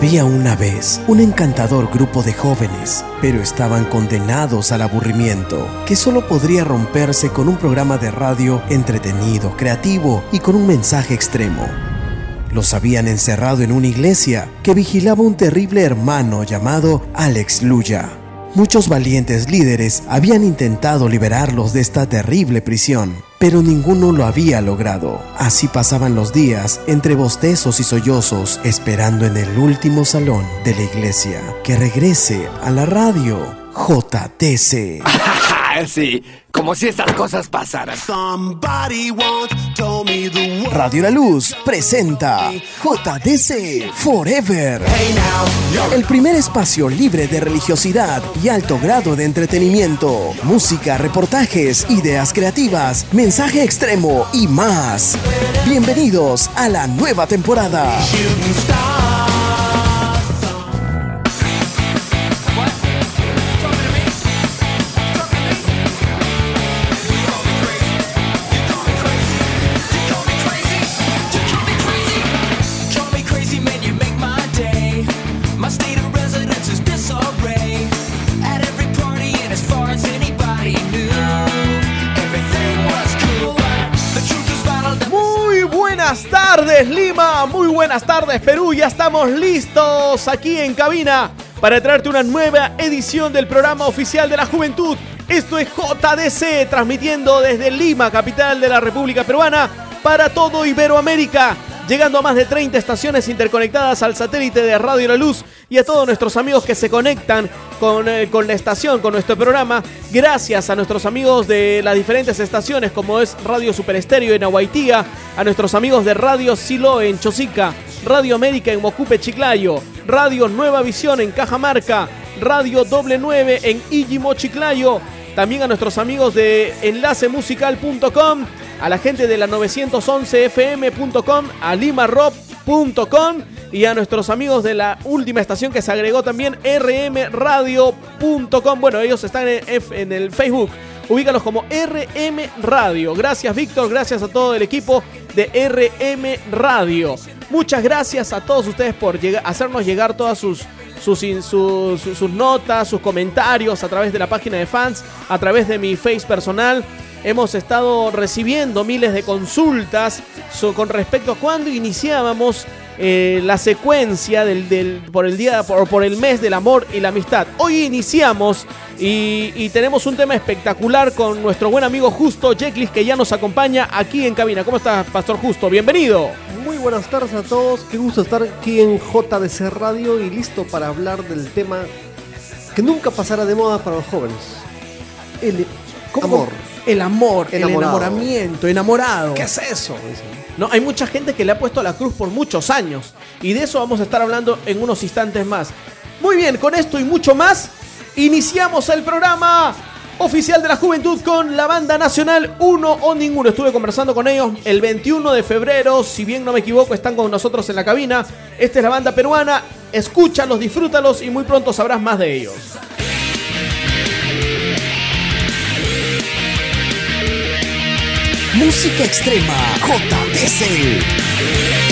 Había una vez un encantador grupo de jóvenes, pero estaban condenados al aburrimiento, que solo podría romperse con un programa de radio entretenido, creativo y con un mensaje extremo. Los habían encerrado en una iglesia que vigilaba un terrible hermano llamado Alex Luya. Muchos valientes líderes habían intentado liberarlos de esta terrible prisión, pero ninguno lo había logrado. Así pasaban los días entre bostezos y sollozos, esperando en el último salón de la iglesia que regrese a la radio JTC. sí, como si estas cosas pasaran. Radio La Luz presenta JDC Forever. El primer espacio libre de religiosidad y alto grado de entretenimiento. Música, reportajes, ideas creativas, mensaje extremo y más. Bienvenidos a la nueva temporada. Buenas tardes Perú, ya estamos listos aquí en cabina para traerte una nueva edición del programa oficial de la juventud. Esto es JDC, transmitiendo desde Lima, capital de la República Peruana, para todo Iberoamérica, llegando a más de 30 estaciones interconectadas al satélite de Radio La Luz y a todos nuestros amigos que se conectan con, eh, con la estación, con nuestro programa, gracias a nuestros amigos de las diferentes estaciones como es Radio Super Estéreo en Aguaitía, a nuestros amigos de Radio Silo en Chosica, Radio América en Mocupe Chiclayo, Radio Nueva Visión en Cajamarca, Radio Doble 9 en Ijimo Chiclayo, también a nuestros amigos de enlacemusical.com, a la gente de la 911fm.com, a limarock.com y a nuestros amigos de la última estación que se agregó también, rmradio.com. Bueno, ellos están en, el Facebook. Ubícalos como RM Radio. Gracias, Víctor. Gracias a todo el equipo de RM Radio. Muchas gracias a todos ustedes por hacernos llegar todas sus, sus- sus notas, sus comentarios a través de la página de fans, a través de mi face personal. Hemos estado recibiendo miles de consultas con respecto a cuándo iniciábamos eh, la secuencia del, del- por el día por, por el mes del amor y la amistad. Hoy iniciamos y, y tenemos un tema espectacular con nuestro buen amigo Justo Jeklis que ya nos acompaña aquí en cabina. ¿Cómo estás, Pastor Justo? Bienvenido. Muy buenas tardes a todos, qué gusto estar aquí en JDC Radio y listo para hablar del tema que nunca pasará de moda para los jóvenes. El Amor. El amor, el enamoramiento, enamorado. ¿Qué es eso? No, hay mucha gente que le ha puesto la cruz por muchos años. Y de eso vamos a estar hablando en unos instantes más. Muy bien, con esto y mucho más, iniciamos el programa oficial de la juventud con la banda nacional Uno o Ninguno. Estuve conversando con ellos el 21 de febrero, si bien no me equivoco, están con nosotros en la cabina. Esta es la banda peruana. Escúchalos, disfrútalos y muy pronto sabrás más de ellos. Música extrema JTC.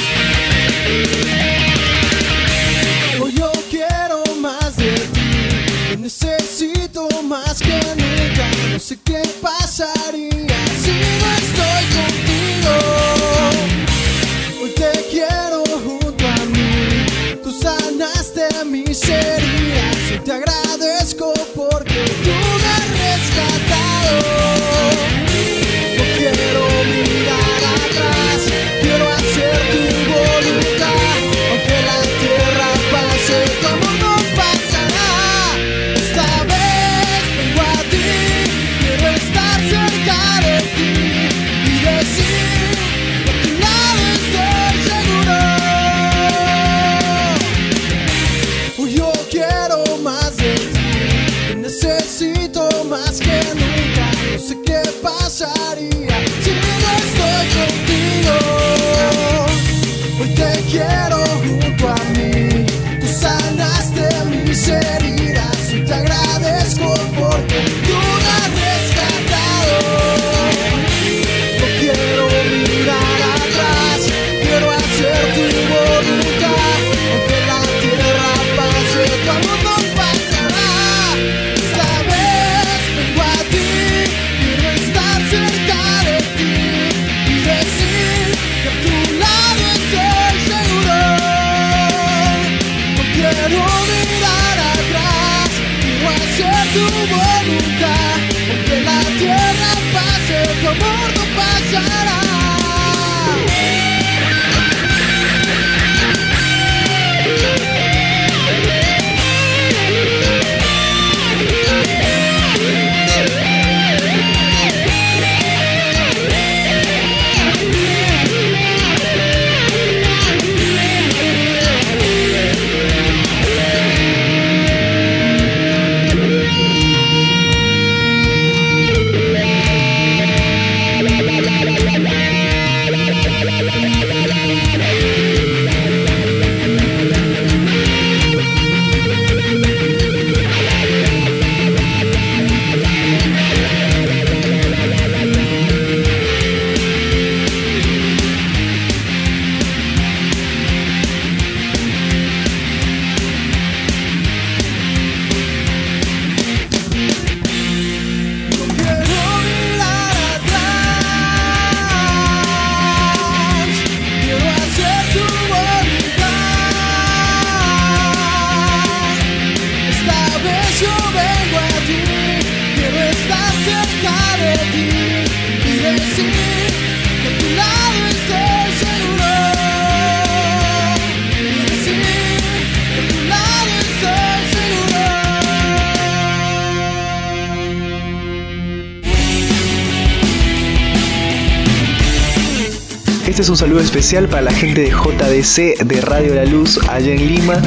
Este es un saludo especial para la gente de JDC de Radio La Luz allá en Lima.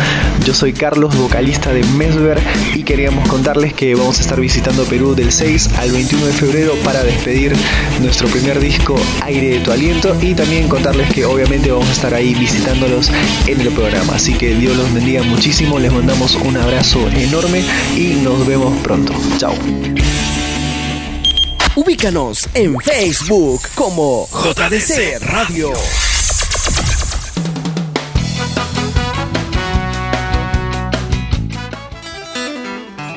Yo soy Carlos, vocalista de Mesver y queríamos contarles que vamos a estar visitando Perú del 6 al 21 de febrero para despedir nuestro primer disco Aire de tu aliento y también contarles que obviamente vamos a estar ahí visitándolos en el programa. Así que Dios los bendiga muchísimo, les mandamos un abrazo enorme y nos vemos pronto. Chao. Ubícanos en Facebook como JDC Radio.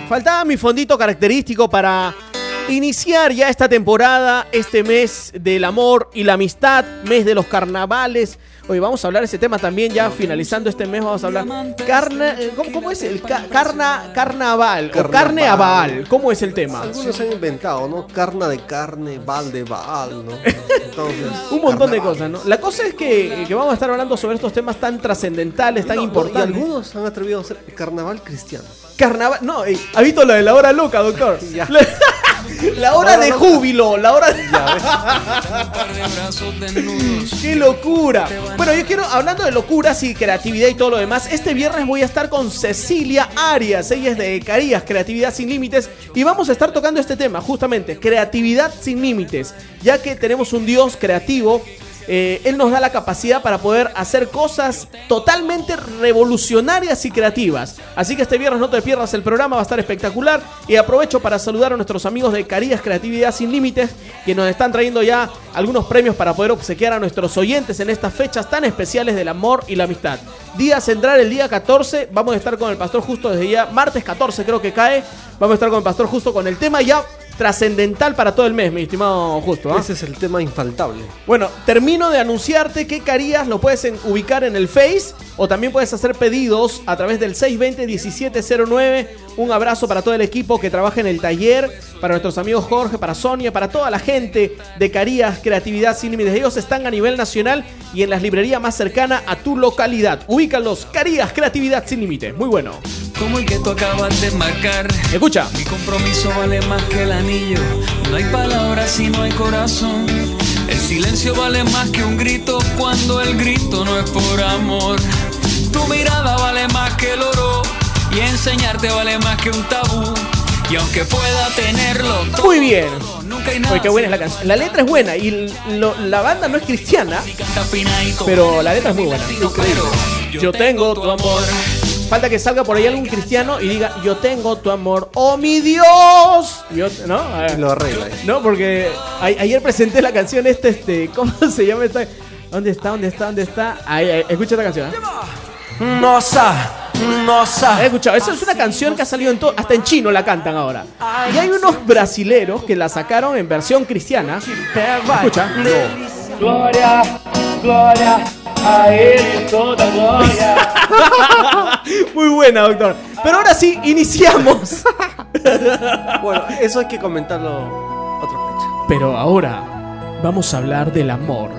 Faltaba mi fondito característico para iniciar ya esta temporada, este mes del amor y la amistad, mes de los carnavales. Hoy vamos a hablar de ese tema también, ya finalizando este mes vamos a hablar. Carna, ¿cómo, cómo es el ca- carna, carnaval o Carnaval. carne a Baal? ¿Cómo es el tema? Algunos han inventado, ¿no? Carna de carne, bal de bal, ¿no? Entonces, Un montón de cosas, ¿no? La cosa es que, que vamos a estar hablando sobre estos temas tan trascendentales, tan No, no, importantes. Y algunos han atrevido a hacer carnaval cristiano. Carnaval. No, eh, ha visto lo de la hora loca, doctor. Ya. La, hora de júbilo, la hora de. ¡Qué locura! Bueno, yo quiero, hablando de locuras y creatividad y todo lo demás, este viernes voy a estar con Cecilia Arias. Ella es de Carías, Creatividad Sin Límites. Y vamos a estar tocando este tema, justamente, creatividad sin límites. Ya que tenemos un Dios creativo. Eh, él nos da la capacidad para poder hacer cosas totalmente revolucionarias y creativas. Así que este viernes no te pierdas el programa, va a estar espectacular. Y aprovecho para saludar a nuestros amigos de Carías Creatividad Sin Límites, que nos están trayendo ya algunos premios para poder obsequiar a nuestros oyentes en estas fechas tan especiales del amor y la amistad. Día central el día 14, vamos a estar con el pastor justo desde ya, martes 14 creo que cae, vamos a estar con el pastor justo con el tema ya trascendental para todo el mes, mi estimado justo. ¿ah? Ese es el tema infaltable. Bueno, termino de anunciarte que Carías lo puedes en- ubicar en el Face o también puedes hacer pedidos a través del 620-1709. Un abrazo para todo el equipo que trabaja en el taller, para nuestros amigos Jorge, para Sonia, para toda la gente de Carías Creatividad Sin Límites. Ellos están a nivel nacional y en las librerías más cercanas a tu localidad. Ubícalos, Carías Creatividad Sin Límites. Muy bueno. Como el que tú acabas de marcar. Escucha. Mi compromiso vale más que el anillo. No hay palabras si no hay corazón. El silencio vale más que un grito cuando el grito no es por amor. Tu mirada vale más que el oro y enseñarte vale más que un tabú. Y aunque pueda tenerlo todo, Muy bien. nunca hay nada. Oye, qué buena es la canción. La letra es buena y lo- la banda no es cristiana, pero la letra es muy buena. Yo tengo tu amor. Falta que salga por ahí algún cristiano y diga, yo tengo tu amor, oh mi Dios. Yo- ¿No? A ver. Y lo arregla. ahí. No, porque a- ayer presenté la canción esta, este, ¿cómo se llama esta? ¿Dónde está? ¿Dónde está? ¿Dónde está? Ahí, ahí, escucha esta canción. ¿eh? Nosa, nosa. ¿Has escuchado? Esa es una canción que ha salido en todo, hasta en chino la cantan ahora. Y hay unos brasileros que la sacaron en versión cristiana. Escucha. Glória, glória, a Ele toda glória. Muy buena, doctor. Pero ahora sí, iniciamos. Bueno, eso hay que comentarlo otra fecha. Pero ahora vamos a hablar del amor,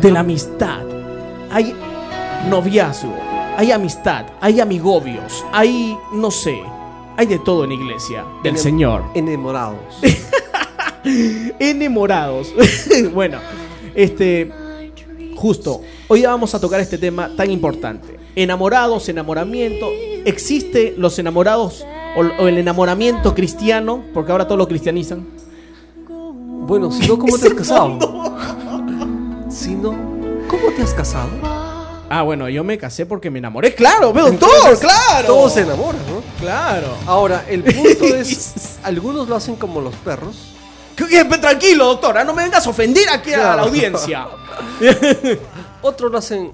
de la amistad. Hay noviazgo, hay amistad, hay amigobios, hay, no sé, hay de todo en iglesia del Enem- Señor. Enamorados. Enamorados. bueno, este, justo, hoy vamos a tocar este tema tan importante. Enamorados, enamoramiento. ¿Existe los enamorados o, o el enamoramiento cristiano? Porque ahora todo lo cristianizan. Bueno, si no, ¿cómo te has casado? Si no, ¿cómo te has casado? Ah, bueno, yo me casé porque me enamoré. Claro, veo todo, claro. Todos se enamoran, ¿no? Claro. Ahora, el punto es, algunos lo hacen como los perros. Tranquilo, doctora, no me vengas a ofender aquí a la Claro. audiencia. Otros lo hacen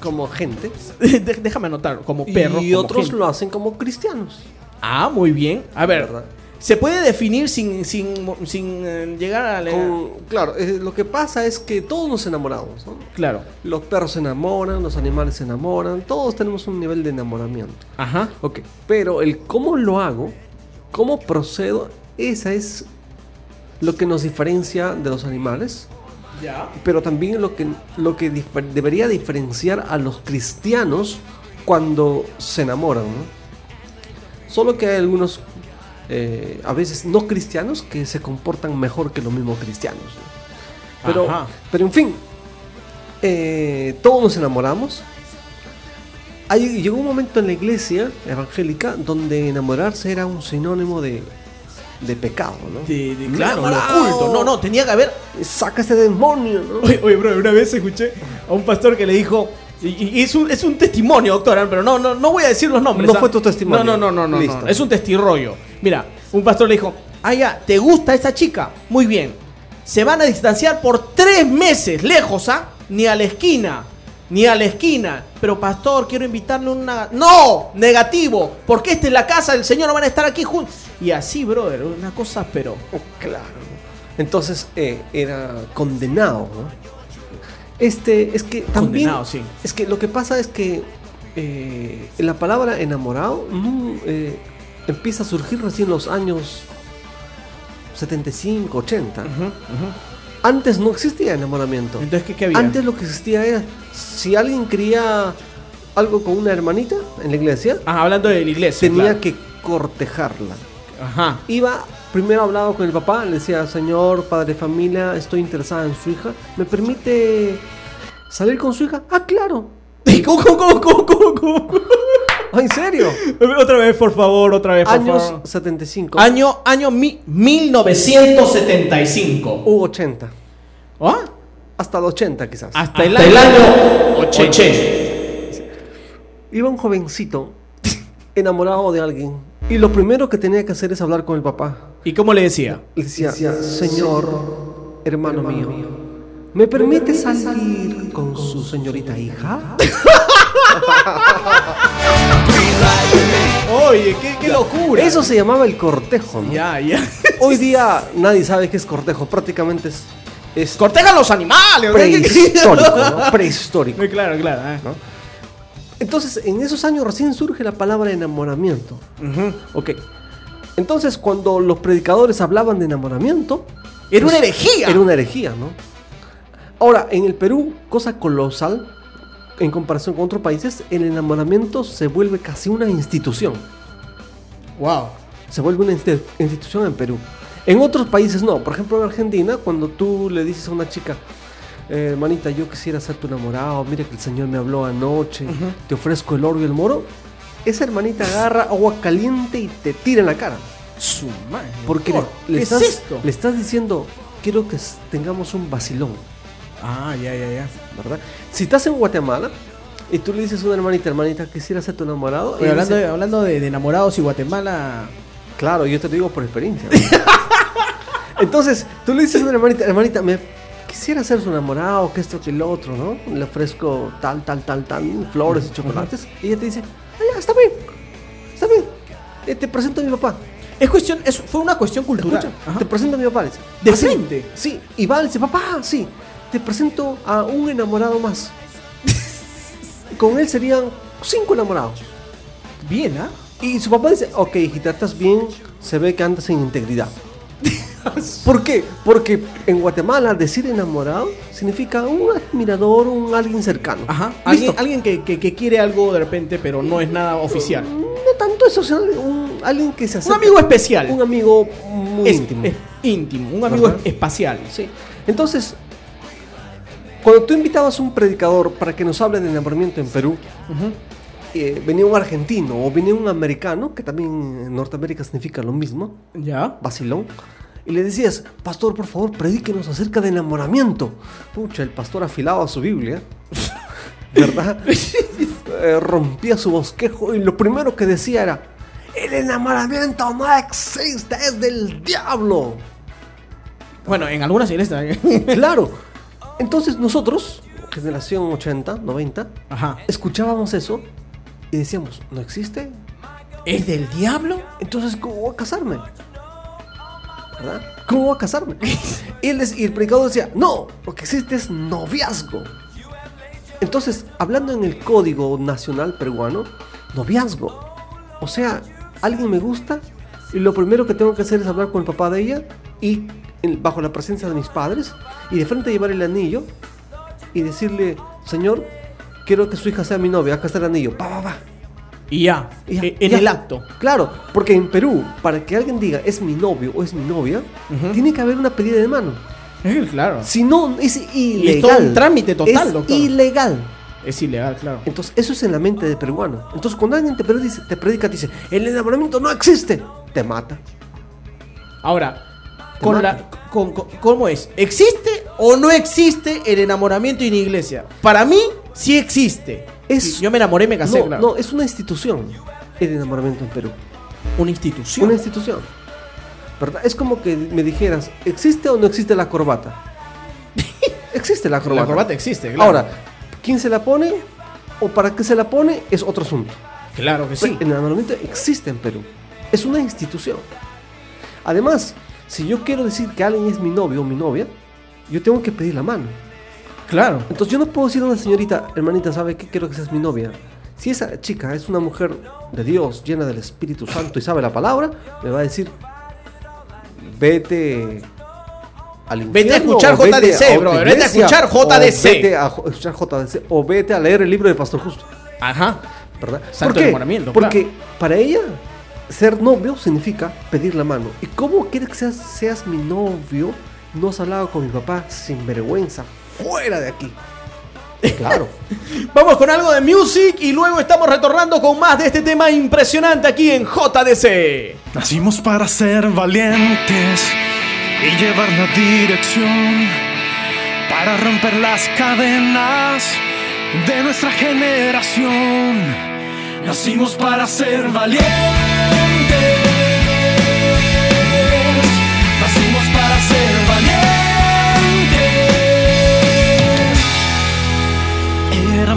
como gente. De- Déjame anotar, como perro. y como otros gente. lo hacen como cristianos. Ah, muy bien. A ver, ¿Verdad? ¿se puede definir sin, sin, sin eh, llegar a la... Con- claro, eh, lo que pasa es que todos nos enamoramos, ¿no? Claro. Los perros se enamoran, los animales se enamoran, todos tenemos un nivel de enamoramiento. Ajá. Ok, pero el cómo lo hago, cómo procedo, esa es lo que nos diferencia de los animales, Ya. pero también lo que, lo que debería diferenciar a los cristianos cuando se enamoran. ¿no? Solo que hay algunos, eh, a veces no cristianos, que se comportan mejor que los mismos cristianos. ¿no? Pero, Ajá. pero en fin, eh, todos nos enamoramos. Hay- llegó un momento en la iglesia evangélica donde enamorarse era un sinónimo de, de pecado, ¿no? De- de- claro, lo oculto. No, no, tenía que haber. Saca ese demonio, ¿no? Oye, oye, bro, una vez escuché a un pastor que le dijo. Y, y es, un, es un testimonio, doctora, pero no, no, no voy a decir los nombres. No ¿ah? fue tu testimonio. No, no, no, no, no, Listo. no. Es un testirollo. Mira, un pastor le dijo: Ah, ya, ¿te gusta esa chica? Muy bien. Se van a distanciar por tres meses, lejos, ¿ah? Ni a la esquina. Ni a la esquina. Pero, pastor, quiero invitarle una. ¡No! Negativo. Porque esta es la casa del Señor, no van a estar aquí juntos. Y así, brother, una cosa, pero. Claro. Entonces eh, era condenado, ¿no? Este, es que también. Condenado, sí. Es que lo que pasa es que eh, la palabra enamorado no, eh, empieza a surgir recién en los años 75, 80. Antes no existía enamoramiento. Entonces, ¿qué, qué había? Antes lo que existía era si alguien quería algo con una hermanita en la iglesia, Ah, hablando de la iglesia. tenía claro. que cortejarla. Ajá. Iba, primero hablaba con el papá, le decía, señor, padre de familia, estoy interesada en su hija, ¿me permite salir con su hija? Ah, claro. ¿Cómo, cómo, cómo, cómo, cómo? Ah, ¿En serio? Otra vez, por favor, otra vez, por Años favor. 75 Año, año mi- 1975. u 80. ¿Ah? Hasta el 80 quizás. Hasta, el año 80. Iba un jovencito enamorado de alguien y lo primero que tenía que hacer es hablar con el papá. ¿Y cómo le decía? Le decía, señor, hermano mío, ¿me permite salir con su señorita hija? Oye, qué, qué locura. Eso se llamaba el cortejo, ¿no? Ya, ya. Hoy día nadie sabe qué es cortejo, prácticamente es, es Cortejan los animales. ¿no? prehistórico, ¿no? Prehistórico. Muy claro, claro. ¿eh? Entonces, en esos años recién surge la palabra enamoramiento. Ok. Entonces, cuando los predicadores hablaban de enamoramiento, Era una pues, herejía. Era una herejía, ¿no? Ahora, en el Perú, cosa colosal, en comparación con otros países, el enamoramiento se vuelve casi una institución. Wow. Se vuelve una insti- institución en Perú. En otros países no. Por ejemplo, en Argentina, cuando tú le dices a una chica, eh, hermanita, yo quisiera ser tu enamorado, mira que el Señor me habló anoche, te ofrezco el oro y el moro, esa hermanita agarra agua caliente y te tira en la cara. Su madre. Porque le, doctor, le ¿Qué estás, es esto? le estás diciendo, quiero que tengamos un vacilón, Ah, ya, ya, ya. ¿verdad? Si estás en Guatemala y tú le dices a una hermanita, hermanita, quisiera ser tu enamorado, Oye, ella hablando, dice, de, hablando de, de enamorados y Guatemala. Claro, yo te lo digo por experiencia. Entonces, tú le dices a una hermanita, hermanita, me quisiera ser su enamorado, que esto, que lo otro, ¿no? Le ofrezco tal, tal, tal, tal, flores y chocolates. Y ella te dice, ah, ya, está bien, está bien. Eh, te presento a mi papá. Es cuestión, es, fue una cuestión ¿Te cultural. escucha? Te presento a mi papá. dice. ¿De "Ah, sí". frente? Sí. Y va, dice, papá, sí, te presento a un enamorado más. Con él serían cinco enamorados. Bien, ¿ah? Y su papá dice, ok, hijita, estás bien, se ve que andas en integridad. ¿Por qué? Porque en Guatemala decir enamorado significa un admirador, un alguien cercano. Ajá. Alguien, alguien que, que- que quiere algo de repente, pero no es nada oficial. No tanto eso, sino un, alguien que se Un acerca. amigo especial. Un amigo muy Es- íntimo. es íntimo. Un amigo Ajá. espacial. Sí. Entonces, cuando tú invitabas a un predicador para que nos hable de enamoramiento en Perú, eh, venía un argentino o venía un americano, que también en Norteamérica significa lo mismo, Ya. vacilón, y le decías, pastor, por favor, predíquenos acerca de enamoramiento. Pucha, el pastor afilaba su Biblia, ¿verdad? Eh, rompía su bosquejo y lo primero que decía era, el enamoramiento no existe, es del diablo. Bueno, en algunas iglesias. Claro. Entonces nosotros, generación 80, 90, Ajá. escuchábamos eso y decíamos, ¿no existe? ¿Es del diablo? Entonces, ¿cómo voy a casarme? ¿Cómo voy a casarme? y, des- y el predicador decía, no, lo que existe es noviazgo. Entonces, hablando en el código nacional peruano, noviazgo. O sea, alguien me gusta y lo primero que tengo que hacer es hablar con el papá de ella y bajo la presencia de mis padres y de frente llevar el anillo y decirle, señor, quiero que su hija sea mi novia, acá está el anillo, pa, pa, pa. Y ya. Y ya, eh, en ya. el acto. Claro, porque en Perú, para que alguien diga es mi novio o es mi novia, tiene que haber una pedida de mano. claro. Si no, es Y es todo ilegal. un trámite total, es doctor. ilegal. Es ilegal, claro. Entonces, eso es en la mente de peruano. Entonces, cuando alguien te predica, te predica, te dice, el enamoramiento no existe, te mata. Ahora, Te con mata. la, con- con- ¿cómo es? ¿Existe o no existe el enamoramiento en iglesia? Para mí, sí existe. Es- Yo me enamoré, me casé, no, claro. no, es una institución el enamoramiento en Perú. Una institución. Una institución. ¿Verdad? Es como que me dijeras, ¿existe o no existe la corbata? existe la corbata. La corbata existe, claro. Ahora, ¿quién se la pone o para qué se la pone es otro asunto. Claro que sí. El enamoramiento existe en Perú. Es una institución. Además, si yo quiero decir que alguien es mi novio o mi novia, yo tengo que pedir la mano. Claro. Entonces yo no puedo decir a una señorita, hermanita, ¿sabe qué? Quiero que seas mi novia. Si esa chica es una mujer de Dios, llena del Espíritu Santo y sabe la palabra, me va a decir, vete al infierno. Vete a escuchar vete JDC, vete a iglesia, escuchar o JDC. Vete a escuchar JDC o vete a leer el libro de Pastor Justo. Ajá. ¿Verdad? Santo ¿Por qué? Porque para ella ser novio significa pedir la mano. ¿Y cómo quieres que seas, seas mi novio? No has hablado con mi papá sin vergüenza. Fuera de aquí. Claro. Vamos con algo de music y luego estamos retornando con más de este tema impresionante aquí en JDC. Nacimos para ser valientes y llevar la dirección, para romper las cadenas de nuestra generación. Nacimos para ser valientes.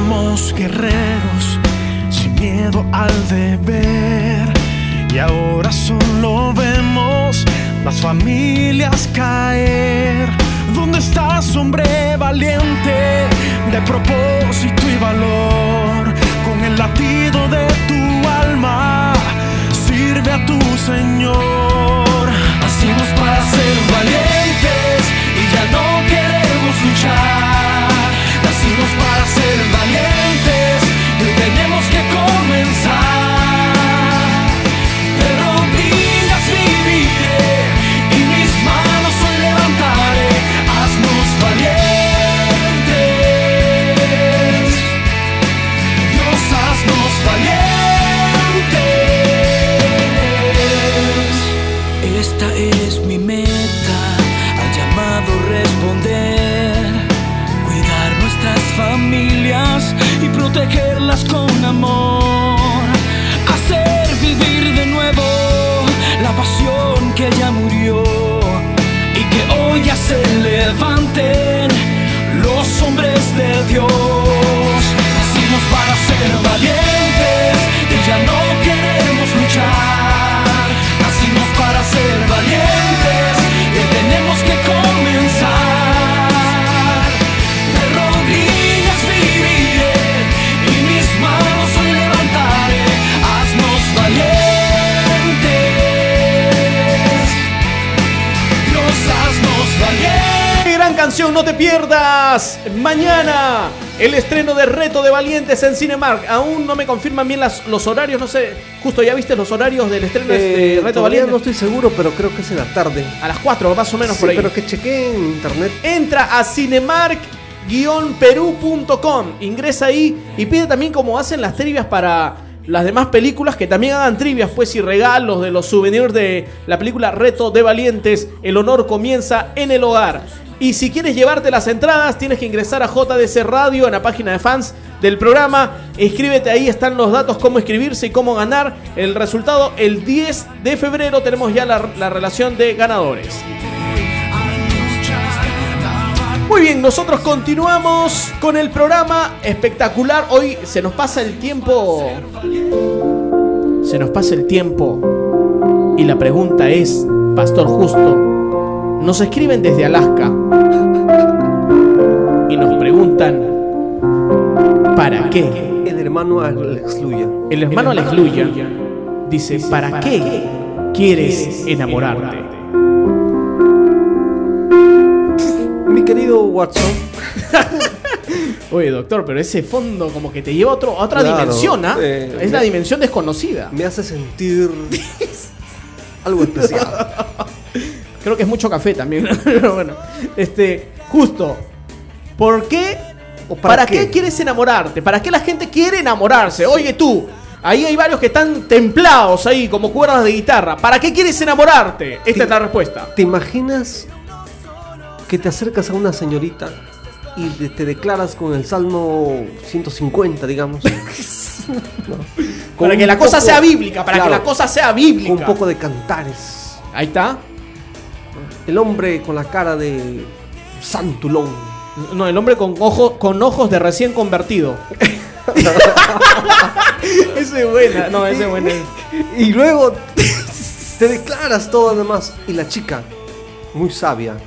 Éramos guerreros sin miedo al deber. Y ahora solo vemos las familias caer. ¿Dónde estás, hombre valiente, de propósito y valor? Con el latido de tu alma, sirve a tu Señor. Nacimos para ser valientes y ya no queremos luchar. No te pierdas. Mañana el estreno de Reto de Valientes en Cinemark. Aún no me confirman bien las- los horarios. No sé, justo ya viste los horarios del estreno Eh, de Reto de todavía Valientes. no estoy seguro, pero creo que es en la tarde. A las 4 más o menos Sí, por ahí. pero que chequee en internet. Entra a cinemark-perú.com, ingresa ahí y pide también como hacen las trivias para las demás películas que también hagan trivias pues y regalos de los souvenirs de la película Reto de Valientes. El honor comienza en el hogar. Y si quieres llevarte las entradas, tienes que ingresar a JDC Radio en la página de fans del programa. Inscríbete ahí, están los datos, cómo inscribirse y cómo ganar. El resultado, el 10 de febrero, tenemos ya la relación de ganadores. Muy bien, nosotros continuamos con el programa espectacular. Hoy se nos pasa el tiempo. Se nos pasa el tiempo. Y la pregunta es, Pastor Justo, nos escriben desde Alaska y nos preguntan, ¿para qué? El hermano Alex Luya. El hermano Alex Luya dice, ¿para qué quieres enamorarte? Watson, Oye, doctor, pero ese fondo como que te lleva a, otro, a otra Claro, dimensión, ¿ah? eh, es la me- dimensión desconocida. me hace sentir algo especial. Creo que es mucho café también. Pero bueno, este, justo. ¿Por qué? ¿O para para qué? qué? quieres enamorarte? ¿Para qué la gente quiere enamorarse? Oye tú, ahí hay varios que están templados ahí como cuerdas de guitarra. ¿Para qué quieres enamorarte? Esta es la respuesta. ¿Te imaginas que te acercas a una señorita y te, declaras con el Salmo 150, digamos? No. Para que la cosa poco- sea bíblica, para que la cosa sea bíblica. Con un poco de cantares. Ahí está. El hombre con la cara de Santulón. No, el hombre con, ojo, con ojos de recién convertido. ese es buena. No, ese es buena. Y luego te declaras todo además. Y la chica, muy sabia,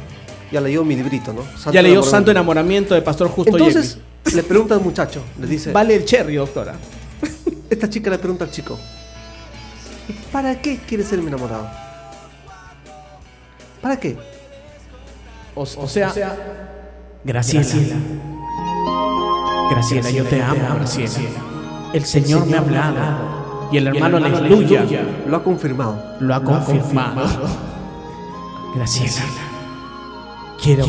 ya leyó mi librito, ¿no? Santo Ya leyó. Santo Enamoramiento de Pastor Justo Entonces le pregunta al muchacho, le dice, Vale el cherry, doctora. esta chica le pregunta al chico, ¿para qué quieres ser mi enamorado? ¿Para qué? O, o sea, Graciela. Graciela, yo te amo, Graciela. El Señor me ha hablado. Y el hermano, aleluya, Lo ha confirmado. lo ha confirmado. Graciela. Quiero,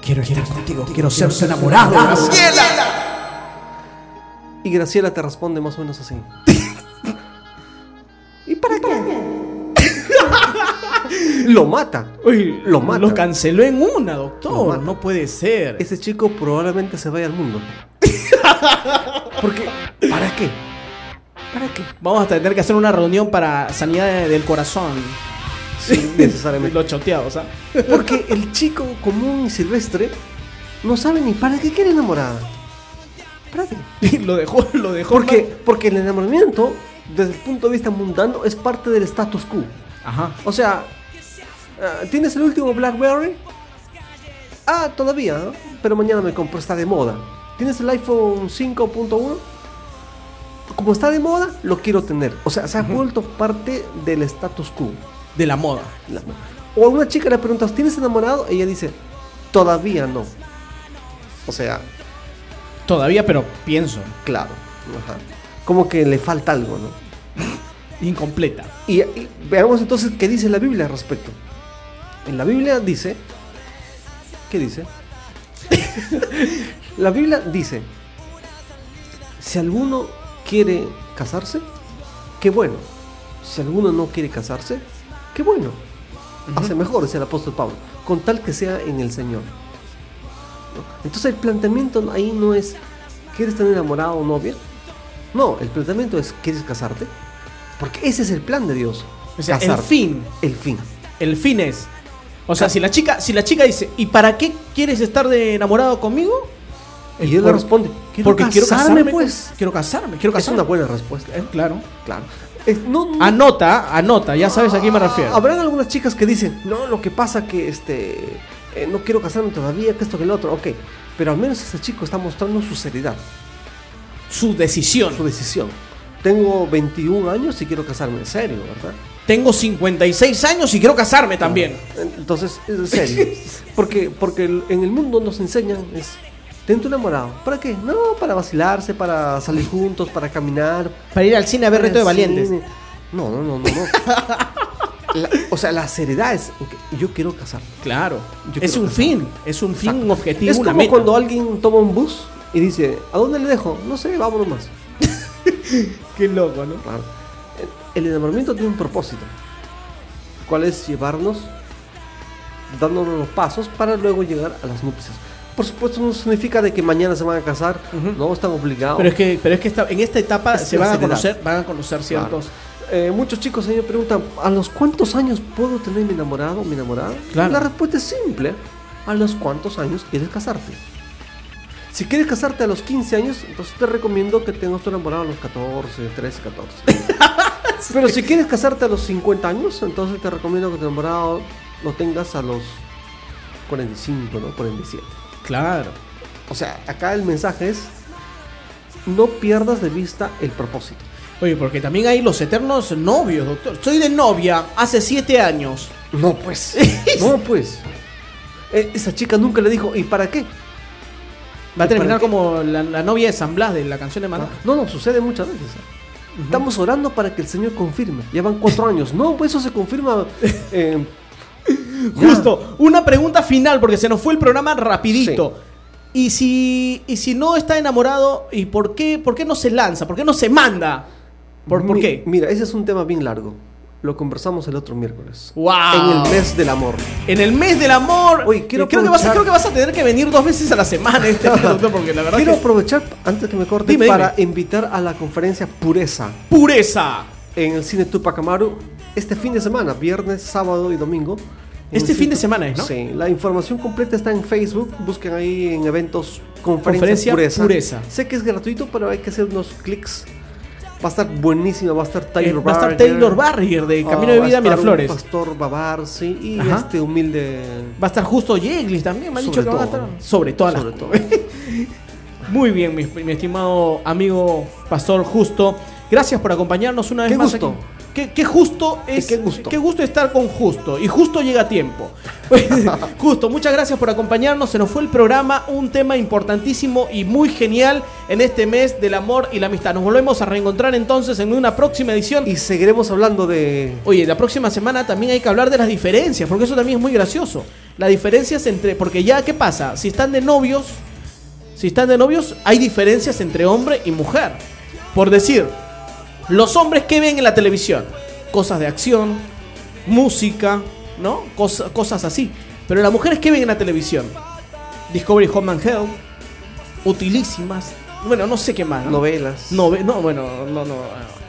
quiero, estar contigo. Quiero ser tu enamorado. Graciela. Y Graciela te responde más o menos así. ¿Y para qué? Lo mata. Uy, Lo mata. Lo canceló en una, doctor. No puede ser. Ese chico probablemente se vaya al mundo. Porque, ¿para qué? ¿Para qué? Vamos a tener que hacer una reunión para sanidad de- del corazón. Sí, necesariamente. Los choteados, ¿ah? Porque el chico común y silvestre no sabe ni para qué quiere enamorar. ¿Para qué? lo dejó, lo dejó. Porque, porque el enamoramiento, desde el punto de vista mundano, es parte del status quo. Ajá. O sea, ah, ¿tienes el último Blackberry? Ah, todavía, ¿no? pero mañana me compro, está de moda. ¿Tienes el iPhone 5.1? Como está de moda, lo quiero tener. O sea, se ha vuelto parte del status quo. De la moda. La- O a una chica le preguntas, ¿tienes enamorado? Ella dice, todavía no. O sea, Todavía, pero pienso. claro. ajá. Como que le falta algo, ¿no? Incompleta. Y, y veamos entonces qué dice la Biblia al respecto. En la Biblia dice, ¿qué dice? la Biblia dice, si alguno quiere casarse, qué bueno. Si alguno no quiere casarse, qué bueno. Hace mejor, dice el apóstol Pablo, con tal que sea en el Señor. ¿No? Entonces el planteamiento ahí no es, ¿quieres tener enamorado o novia? No, el planteamiento es, ¿quieres casarte? Porque ese es el plan de Dios. O sea, el fin. El fin. El fin es. O sea, si la chica, si la chica dice, ¿y para qué quieres estar de enamorado conmigo? Y él le responde, "Quiero porque quiero casarme, casarme, pues". Quiero casarme, quiero Es casarme. una buena respuesta. Eh, claro. Claro. Es- no, no- Anota, anota, ya sabes a quién me refiero. Habrán algunas chicas que dicen, no, lo que pasa que este eh, no quiero casarme todavía, que esto que el otro, ok. Pero al menos ese chico está mostrando su seriedad, Su decisión. su decisión. Tengo 21 años y quiero casarme en serio, ¿verdad? Tengo 56 años y quiero casarme también. Entonces, es en serio. Porque, porque en el mundo nos enseñan es, ten tu enamorado. ¿Para qué? No, para vacilarse, para salir juntos, para caminar. Para ir al cine a ver Reto de Valientes. cine. No, no, no, no. no. La- o sea, la seriedad es, yo quiero casarme. Claro. Yo es un fin. Es un fin, un objetivo, Es una como meta. cuando alguien toma un bus y dice, ¿a dónde le dejo? No sé, vámonos más. Qué loco, ¿no? Claro. El el enamoramiento tiene un propósito. ¿Cuál es llevarnos, dándonos los pasos para luego llegar a las nupcias? Por supuesto, no significa de que mañana se van a casar, no están obligados. Pero es que, pero es que esta- en esta etapa Es se van a conocer, van a conocer ciertos. Eh, muchos chicos mí me preguntan, ¿a los cuántos años puedo tener mi enamorado o mi enamorada? Claro. La respuesta es simple. ¿A los cuántos años quieres casarte? Si quieres casarte a los 15 años, entonces te recomiendo que tengas tu enamorado a los 14, 13, 14. Pero si quieres casarte a los 50 años, entonces te recomiendo que tu enamorado lo tengas a los 45, ¿no? 47. Claro. O sea, acá el mensaje es, no pierdas de vista el propósito. Oye, porque también hay los eternos novios, doctor. Soy de novia hace siete años. No, pues. no, pues. Eh, esa chica nunca le dijo, ¿y para qué? Va a ¿Y terminar como la, la novia de San Blas de la canción de Maná. No, no, sucede muchas veces. ¿eh? Estamos orando para que el Señor confirme. Ya van cuatro años. No, pues eso se confirma. eh, Justo, una pregunta final, porque se nos fue el programa rapidito. Y si, y si no está enamorado, ¿y por qué, por qué no se lanza? ¿Por qué no se manda? ¿Por, qué? Mira, ese es un tema bien largo. Lo conversamos el otro miércoles. ¡Wow! En el mes del amor. En el mes del amor. Oye, quiero eh, creo, que vas, creo que vas a tener que venir dos veces a la semana este porque la verdad Quiero que. aprovechar, antes que me corte, Dime, para dime. invitar a la conferencia Pureza ¡Pureza! en el cine Tupac Amaru este fin de semana, viernes, sábado y domingo. Este fin de semana es, ¿no? Sí, la información completa está en Facebook. Busquen ahí en eventos Conferencia, Conferencia Pureza. Pureza. Sé que es gratuito, pero hay que hacer unos clics. Va a estar buenísimo, va a estar Eh, Taylor va a estar. Taylor Barrier de Ah, Camino de va a Vida a un Miraflores. Pastor Babar, sí, y Ajá. este humilde. Va a estar justo Yeglis también, me han dicho que van a todo. estar. Sobre todas las Sobre todo. Muy bien, mi, mi estimado amigo Pastor Justo. Gracias por acompañarnos una vez Qué más. gusto. aquí. Qué, qué justo es. Qué gusto. qué gusto estar con Justo. Y Justo llega a tiempo. Justo, muchas gracias por acompañarnos. Se nos fue el programa. Un tema importantísimo y muy genial en este mes del amor y la amistad. Nos volvemos a reencontrar entonces en una próxima edición. Y seguiremos hablando de. Oye, la próxima semana también hay que hablar de las diferencias, porque eso también es muy gracioso. Las diferencias entre. Porque ya, ¿qué pasa? Si están de novios, si están de novios, hay diferencias entre hombre y mujer. Por decir, los hombres que ven en la televisión, cosas de acción, música, ¿no? Cos- cosas así. Pero las mujeres que ven en la televisión, Discovery Home and Health, utilísimas, bueno, no sé qué más. ¿no? Novelas. No, ve- no, bueno, no, no.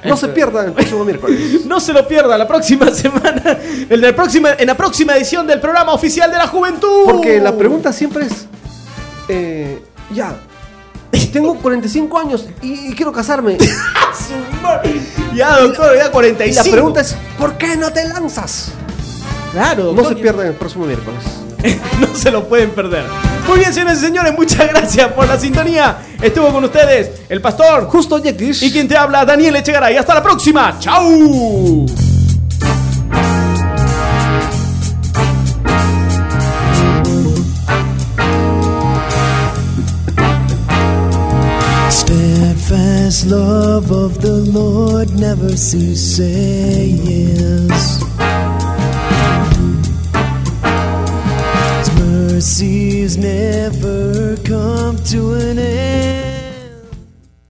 No se pierdan el próximo miércoles. no se lo pierda la próxima semana, en la próxima, en la próxima edición del programa oficial de la juventud. Porque la pregunta siempre es. eh, ya. Tengo 45 años y, y quiero casarme. Ya, doctor, ya Y 45. la pregunta es: ¿por qué no te lanzas? Claro, No se pierdan el próximo miércoles. no se lo pueden perder. Muy bien, señores y señores, muchas gracias por la sintonía. Estuvo con ustedes el pastor Justo Yeklish. y quien te habla, Daniel Echegaray. Hasta la próxima. ¡Chau! Steadfast love of the Lord never ceases. His mercies never come to an